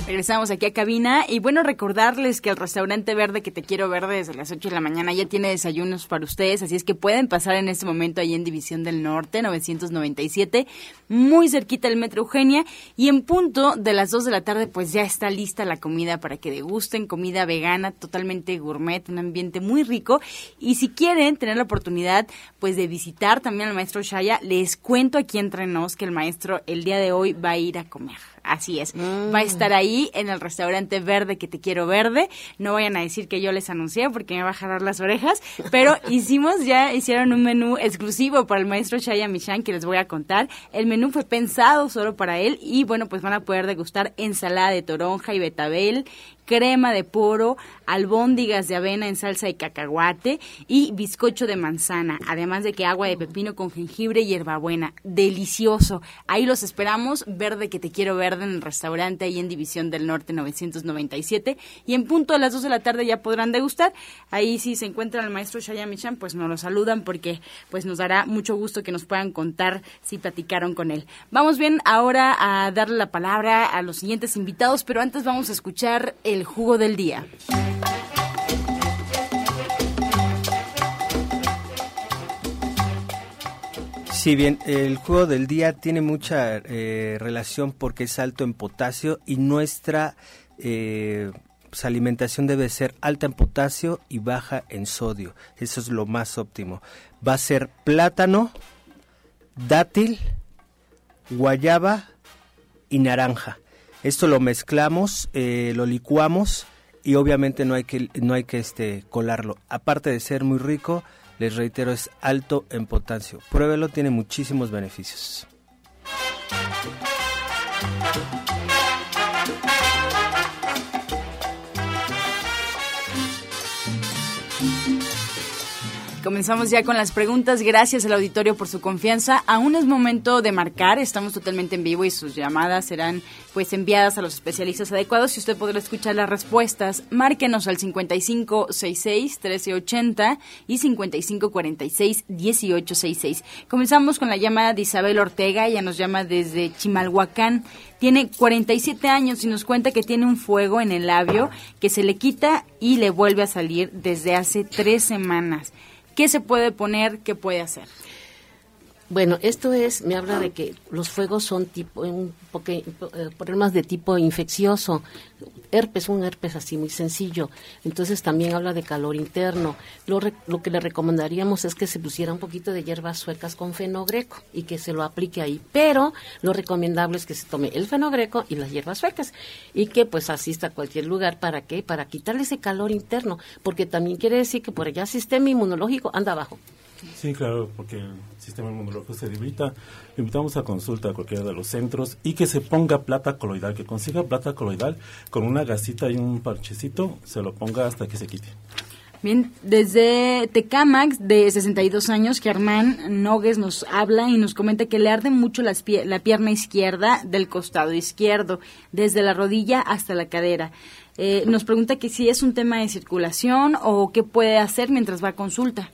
Regresamos aquí a cabina. Y bueno, recordarles que el restaurante verde que te quiero ver desde las 8 de la mañana ya tiene desayunos para ustedes, así es que pueden pasar en este momento ahí en División del Norte, 997, muy cerquita del Metro Eugenia. Y en punto de las 2 de la tarde pues ya está lista la comida para que degusten, comida vegana, totalmente gourmet, un ambiente muy rico. Y si quieren tener la oportunidad pues de visitar también al maestro Shaya, les cuento aquí entre nos que el maestro el día de hoy va a ir a comer. Así es. Va a estar ahí en el restaurante verde que te quiero verde. No vayan a decir que yo les anuncié porque me va a jalar las orejas. Pero hicimos ya, hicieron un menú exclusivo para el maestro Shaya Michan que les voy a contar. El menú fue pensado solo para él y bueno, pues van a poder degustar ensalada de toronja y betabel, crema de poro, albóndigas de avena en salsa de cacahuate y bizcocho de manzana, además de que agua de pepino con jengibre y hierbabuena. Delicioso. Ahí los esperamos, verde que te quiero verde en el restaurante ahí en División del Norte 997 y en punto a las 2 de la tarde ya podrán degustar. Ahí si se encuentra el maestro Shayamichan, pues nos lo saludan porque pues nos dará mucho gusto que nos puedan contar si platicaron con él. Vamos bien ahora a darle la palabra a los siguientes invitados, pero antes vamos a escuchar el jugo del día. Sí, bien, el jugo del día tiene mucha eh, relación porque es alto en potasio y nuestra eh, pues, alimentación debe ser alta en potasio y baja en sodio. Eso es lo más óptimo. Va a ser plátano, dátil, guayaba y naranja. Esto lo mezclamos, eh, lo licuamos y obviamente no hay que no hay que este colarlo. Aparte de ser muy rico, les reitero es alto en potasio. Pruébelo, tiene muchísimos beneficios. Comenzamos ya con las preguntas. Gracias al auditorio por su confianza. Aún es momento de marcar. Estamos totalmente en vivo y sus llamadas serán pues enviadas a los especialistas adecuados y usted podrá escuchar las respuestas. Márquenos al 5566-1380 y 5546-1866. Comenzamos con la llamada de Isabel Ortega. Ella nos llama desde Chimalhuacán. Tiene 47 años y nos cuenta que tiene un fuego en el labio que se le quita y le vuelve a salir desde hace tres semanas. ¿Qué se puede poner? ¿Qué puede hacer? Bueno, esto es, me habla de que los fuegos son tipo, un eh, problemas de tipo infeccioso, herpes, un herpes así muy sencillo. Entonces también habla de calor interno. Lo, lo que le recomendaríamos es que se pusiera un poquito de hierbas suecas con fenogreco y que se lo aplique ahí. Pero lo recomendable es que se tome el fenogreco y las hierbas suecas y que pues asista a cualquier lugar. ¿Para qué? Para quitarle ese calor interno, porque también quiere decir que por allá el sistema inmunológico anda abajo. Sí, claro, porque el sistema inmunológico se debilita. Invitamos a consulta a cualquiera de los centros y que se ponga plata coloidal, que consiga plata coloidal con una gasita y un parchecito, se lo ponga hasta que se quite. Bien, desde Tecamax, de 62 años, Germán Nogues nos habla y nos comenta que le arde mucho la pierna izquierda del costado izquierdo, desde la rodilla hasta la cadera. Eh, nos pregunta que si es un tema de circulación o qué puede hacer mientras va a consulta.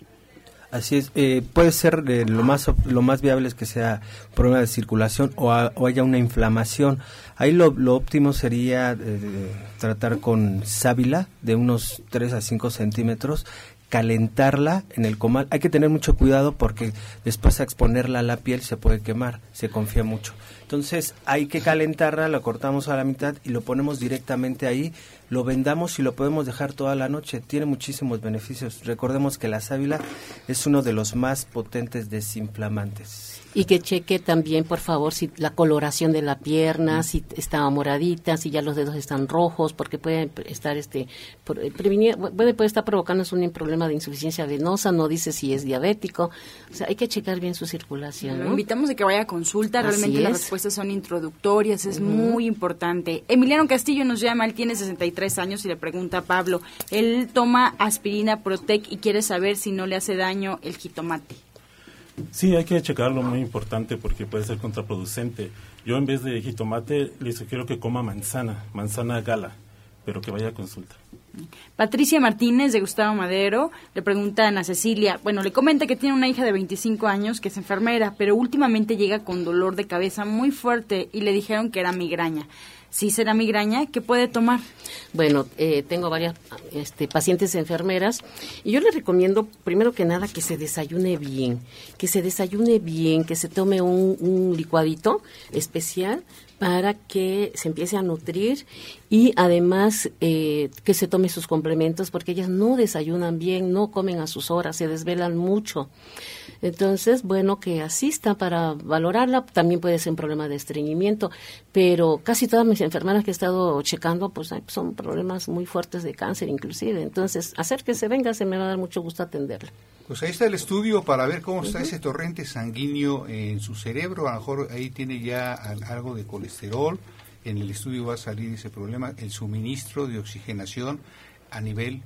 Así es, eh, puede ser eh, lo más lo más viable es que sea problema de circulación o, haya una inflamación. Ahí lo, óptimo sería eh, tratar con sábila de unos 3 a 5 centímetros, calentarla en el comal. Hay que tener mucho cuidado porque después a exponerla a la piel se puede quemar, se confía mucho. Entonces hay que calentarla, la cortamos a la mitad y lo ponemos directamente ahí lo vendamos y lo podemos dejar toda la noche. Tiene muchísimos beneficios. Recordemos que la sábila es uno de los más potentes desinflamantes. Y que cheque también, por favor, si la coloración de la pierna, si está moradita, si ya los dedos están rojos, porque puede estar este eh, prevenir, puede, puede estar provocando un problema de insuficiencia venosa, no dice si es diabético. O sea, hay que checar bien su circulación. Lo invitamos a que vaya a consulta, realmente las respuestas son introductorias, es muy importante. Emiliano Castillo nos llama, él tiene 63 años y le pregunta a Pablo, él toma aspirina Protec y quiere saber si no le hace daño el jitomate. Sí, hay que checarlo, muy importante porque puede ser contraproducente. Yo en vez de jitomate le sugiero que coma manzana, manzana gala, pero que vaya a consulta. Patricia Martínez de Gustavo Madero le pregunta a Cecilia, bueno, le comenta que tiene una hija de 25 años que es enfermera, pero últimamente llega con dolor de cabeza muy fuerte y le dijeron que era migraña si será migraña, ¿qué puede tomar? Bueno, eh, tengo varias este, pacientes enfermeras y yo le recomiendo, primero que nada, que se desayune bien, que se desayune bien, que se tome un, licuadito especial para que se empiece a nutrir y además eh, que se tome sus complementos porque ellas no desayunan bien, no comen a sus horas, se desvelan mucho. Entonces, bueno, que asista para valorarla. También puede ser un problema de estreñimiento, pero casi todas mis enfermeras que he estado checando, pues son problemas muy fuertes de cáncer inclusive. Entonces, acérquese, venga, se me va a dar mucho gusto atenderla. Pues ahí está el estudio para ver cómo está ese torrente sanguíneo en su cerebro. A lo mejor ahí tiene ya algo de colesterol. En el estudio va a salir ese problema, el suministro de oxigenación a nivel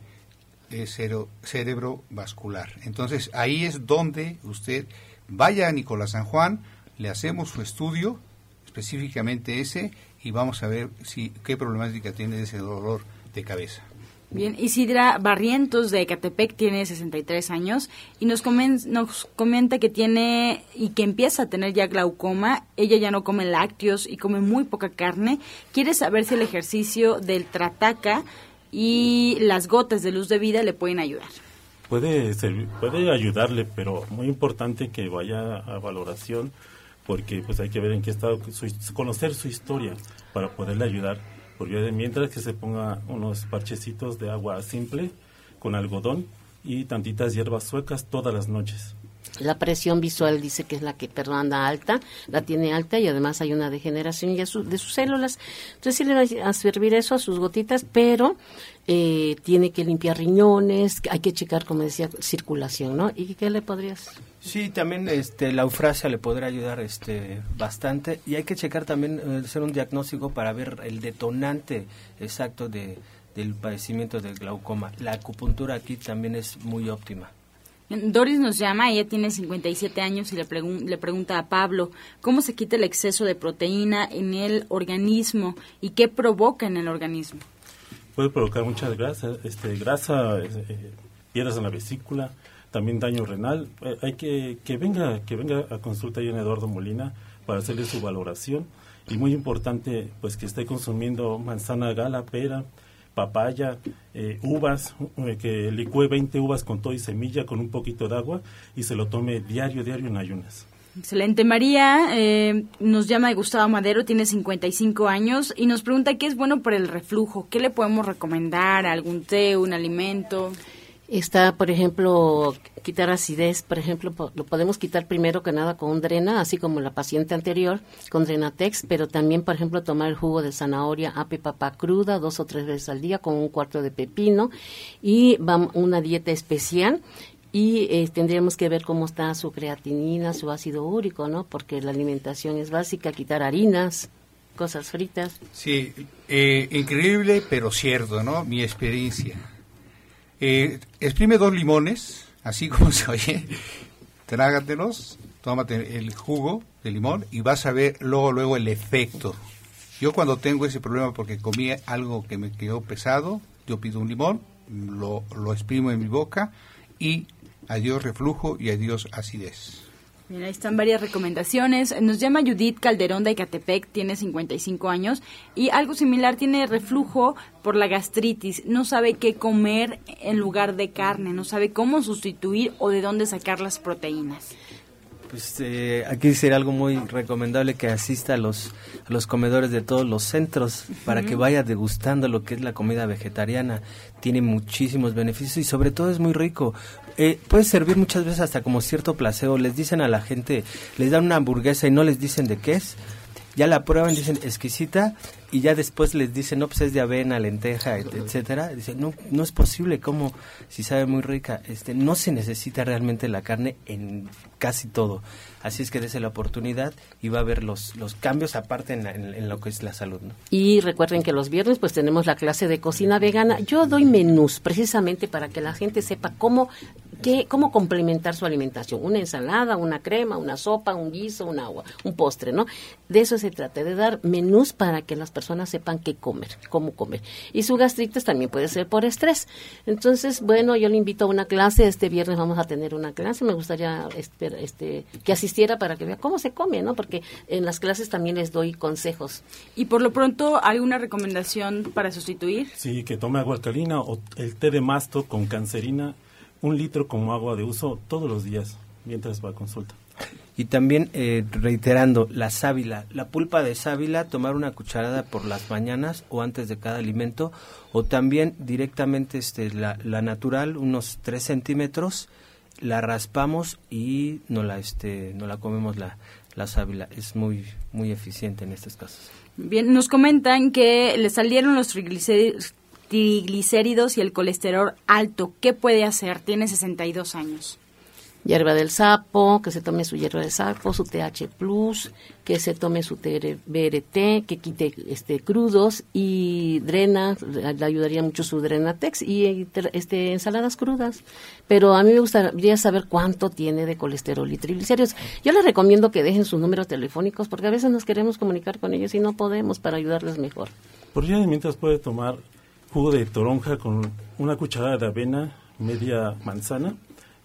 cerebro vascular. Entonces ahí es donde usted vaya a Nicolás San Juan, le hacemos su estudio, específicamente ese, y vamos a ver si qué problemática tiene ese dolor de cabeza. Bien, Isidra Barrientos de Ecatepec tiene 63 años y nos, nos comenta que tiene y que empieza a tener ya glaucoma. Ella ya no come lácteos y come muy poca carne. Quiere saber si el ejercicio del trataca y las gotas de luz de vida le pueden ayudar. Puede, puede ayudarle, pero muy importante que vaya a valoración porque pues hay que ver en qué estado, conocer su historia para poderle ayudar. Porque mientras que se ponga unos parchecitos de agua simple con algodón y tantitas hierbas suecas todas las noches. La presión visual dice que es la que perdón, anda alta, la tiene alta y además hay una degeneración ya de sus células. Entonces sí le va a servir eso a sus gotitas, pero eh, tiene que limpiar riñones, hay que checar, como decía, circulación, ¿no? ¿Y qué le podrías? Sí, también este, la eufrasia le podrá ayudar este, bastante y hay que checar también, eh, hacer un diagnóstico para ver el detonante exacto de, del padecimiento del glaucoma. La acupuntura aquí también es muy óptima. Doris nos llama, ella tiene 57 años y le, le pregunta a Pablo cómo se quita el exceso de proteína en el organismo y qué provoca en el organismo. Puede provocar mucha grasa, este, grasa, eh, piedras en la vesícula, también daño renal. Eh, hay que que venga que venga a consulta en Eduardo Molina para hacerle su valoración y muy importante pues que esté consumiendo manzana gala, pera, papaya, eh, uvas, eh, que licúe 20 uvas con todo y semilla con un poquito de agua y se lo tome diario, diario en ayunas. Excelente. María eh, nos llama de Gustavo Madero, tiene 55 años y nos pregunta qué es bueno para el reflujo. ¿Qué le podemos recomendar? ¿Algún té, un alimento? Está, por ejemplo, quitar acidez, por ejemplo, lo podemos quitar primero que nada con un drena, así como la paciente anterior, con Drenatex, pero también, por ejemplo, tomar el jugo de zanahoria, ape papá cruda, dos o tres veces al día, con un cuarto de pepino, y una dieta especial, y eh, tendríamos que ver cómo está su creatinina, su ácido úrico, ¿no? Porque la alimentación es básica, quitar harinas, cosas fritas. Sí, eh, increíble, pero cierto, ¿no? Mi experiencia eh, exprime dos limones, así como se oye, trágatelos, tómate el jugo de limón y vas a ver luego, luego el efecto. Yo cuando tengo ese problema porque comí algo que me quedó pesado, yo pido un limón, lo, lo exprimo en mi boca y adiós reflujo y adiós acidez. Mira, ahí están varias recomendaciones. Nos llama Judith Calderón de Icatepec, tiene 55 años y algo similar, tiene reflujo por la gastritis. No sabe qué comer en lugar de carne, no sabe cómo sustituir o de dónde sacar las proteínas. Pues eh, aquí sería algo muy recomendable que asista a los, a los comedores de todos los centros para que vaya degustando lo que es la comida vegetariana. Tiene muchísimos beneficios y sobre todo es muy rico. Eh, puede servir muchas veces hasta como cierto placebo. Les dicen a la gente, les dan una hamburguesa y no les dicen de qué es. Ya la prueban, dicen exquisita y ya después les dicen, no, pues es de avena, lenteja, etcétera. Dicen, no, no es posible, como si sabe muy rica. Este, no se necesita realmente la carne en casi todo. Así es que dése la oportunidad y va a ver los, los cambios aparte en, lo que es la salud. ¿no? Y recuerden que los viernes pues tenemos la clase de cocina vegana. Yo doy menús precisamente para que la gente sepa cómo, qué, cómo complementar su alimentación. Una ensalada, una crema, una sopa, un guiso, un agua, un postre, ¿no? De eso se trata, de dar menús para que las personas sepan qué comer, cómo comer. Y su gastritis también puede ser por estrés. Entonces, bueno, yo le invito a una clase. Este viernes vamos a tener una clase. Me gustaría este, este que así para que vea cómo se come, ¿no? Porque en las clases también les doy consejos. Y por lo pronto, ¿alguna recomendación para sustituir? Sí, que tome agua alcalina o el té de masto con cancerina, un litro como agua de uso todos los días mientras va a consulta. Y también eh, reiterando, la sábila, la pulpa de sábila, tomar una cucharada por las mañanas o antes de cada alimento, o también directamente este, la, la natural, unos 3 centímetros, la raspamos y no la este no la comemos la, la sábila es muy muy eficiente en estos casos bien nos comentan que le salieron los triglicéridos, triglicéridos y el colesterol alto. Qué puede hacer tiene 62 años hierba del sapo, que se tome su hierba del sapo, su TH plus, que se tome su BRT, que quite este crudos y drena, le ayudaría mucho su Drenatex y este ensaladas crudas. Pero a mí me gustaría saber cuánto tiene de colesterol y triglicéridos. Yo les recomiendo que dejen sus números telefónicos porque a veces nos queremos comunicar con ellos y no podemos para ayudarles mejor. Por día mientras puede tomar jugo de toronja con una cucharada de avena, media manzana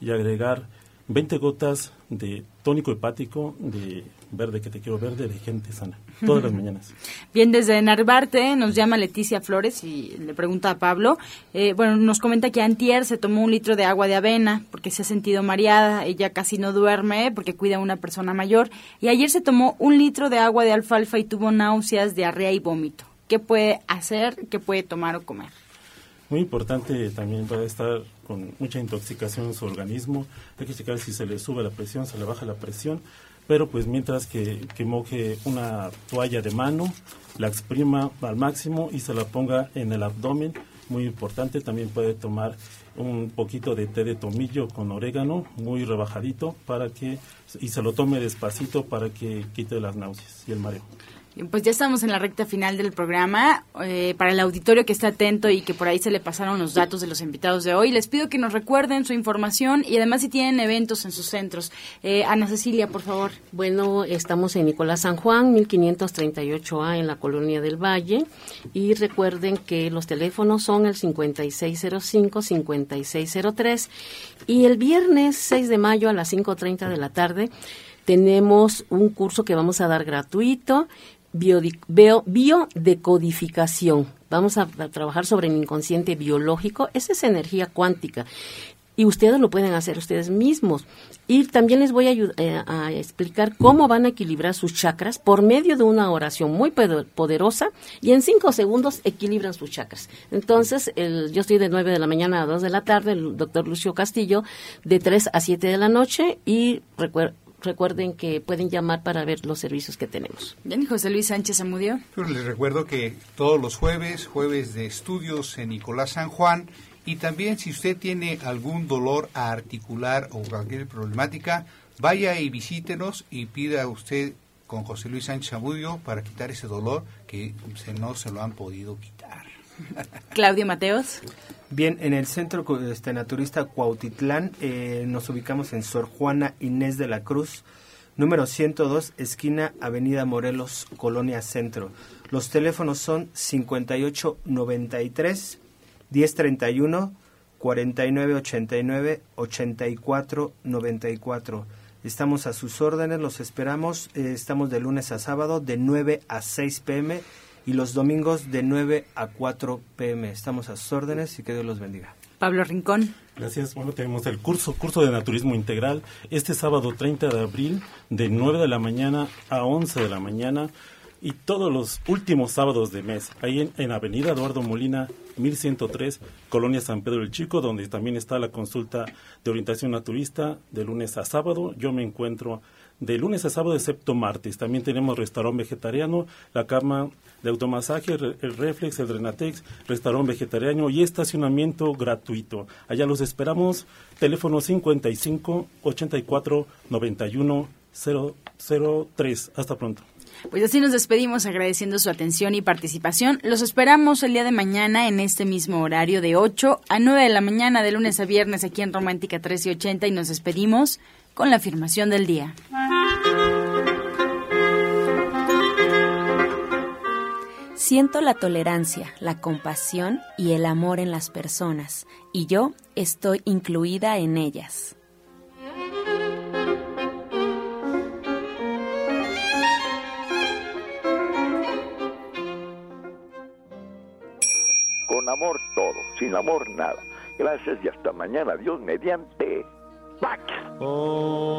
y agregar 20 gotas de tónico hepático de verde, que te quiero verde, de gente sana, todas las mañanas. Bien, desde Narvarte nos llama Leticia Flores y le pregunta a Pablo, eh, bueno, nos comenta que antier se tomó un litro de agua de avena porque se ha sentido mareada, ella casi no duerme porque cuida a una persona mayor, y ayer se tomó un litro de agua de alfalfa y tuvo náuseas, diarrea y vómito. ¿Qué puede hacer? ¿Qué puede tomar o comer? Muy importante también puede estar con mucha intoxicación en su organismo. Hay que checar si se le sube la presión, se le baja la presión. Pero pues mientras que, que moje una toalla de mano, la exprima al máximo y se la ponga en el abdomen. Muy importante, también puede tomar un poquito de té de tomillo con orégano, muy rebajadito, para que, y se lo tome despacito para que quite las náuseas y el mareo. Pues ya estamos en la recta final del programa. Eh, para el auditorio que está atento y que por ahí se le pasaron los datos de los invitados de hoy, les pido que nos recuerden su información y además si tienen eventos en sus centros. Eh, Ana Cecilia, por favor. Bueno, estamos en Nicolás San Juan, 1538A en la Colonia del Valle. Y recuerden que los teléfonos son el 5605-5603. Y el viernes 6 de mayo a las 5.30 de la tarde tenemos un curso que vamos a dar gratuito biodecodificación. Vamos a, trabajar sobre el inconsciente biológico. Esa es energía cuántica. y ustedes lo pueden hacer ustedes mismos. Y también les voy a, eh, explicar cómo van a equilibrar sus chakras por medio de una oración muy poderosa y en cinco segundos equilibran sus chakras. Entonces, el, yo estoy de 9 de la mañana a 2 de la tarde, el doctor Lucio Castillo de 3 a 7 de la noche y recuerden que pueden llamar para ver los servicios que tenemos. Bien, José Luis Sánchez Amudio. les recuerdo que todos los jueves, jueves de estudios en Nicolás San Juan, y también si usted tiene algún dolor articular o cualquier problemática, vaya y visítenos y pida usted con José Luis Sánchez Amudio para quitar ese dolor que se no se lo han podido quitar. Claudio Mateos. Bien, en el centro este, naturista Cuautitlán eh, nos ubicamos en Sor Juana Inés de la Cruz, número 102, esquina Avenida Morelos, Colonia Centro. Los teléfonos son 5893 1031 4989 8494. Estamos a sus órdenes, los esperamos. Eh, estamos de lunes a sábado de 9 a 6 pm y los domingos de 9 a 4 pm. Estamos a sus órdenes y que Dios los bendiga. Pablo Rincón. Gracias. Bueno, tenemos el curso, curso de naturismo integral, este sábado 30 de abril, de 9 de la mañana a 11 de la mañana y todos los últimos sábados de mes, ahí en, Avenida Eduardo Molina, 1103, Colonia San Pedro el Chico, donde también está la consulta de orientación naturista de lunes a sábado. Yo me encuentro de lunes a sábado, excepto martes. También tenemos restaurante vegetariano, la cama de automasaje, el reflex, el Drenatex, restaurante vegetariano y estacionamiento gratuito. Allá los esperamos. Teléfono 55 84 91 003. Hasta pronto. Pues así nos despedimos agradeciendo su atención y participación. Los esperamos el día de mañana en este mismo horario de 8 a 9 de la mañana de lunes a viernes aquí en Romántica 1380 y nos despedimos con la afirmación del día. Siento la tolerancia, la compasión y el amor en las personas, y yo estoy incluida en ellas. Con amor todo, sin amor nada. Gracias y hasta mañana. Dios mediante. back. Oh.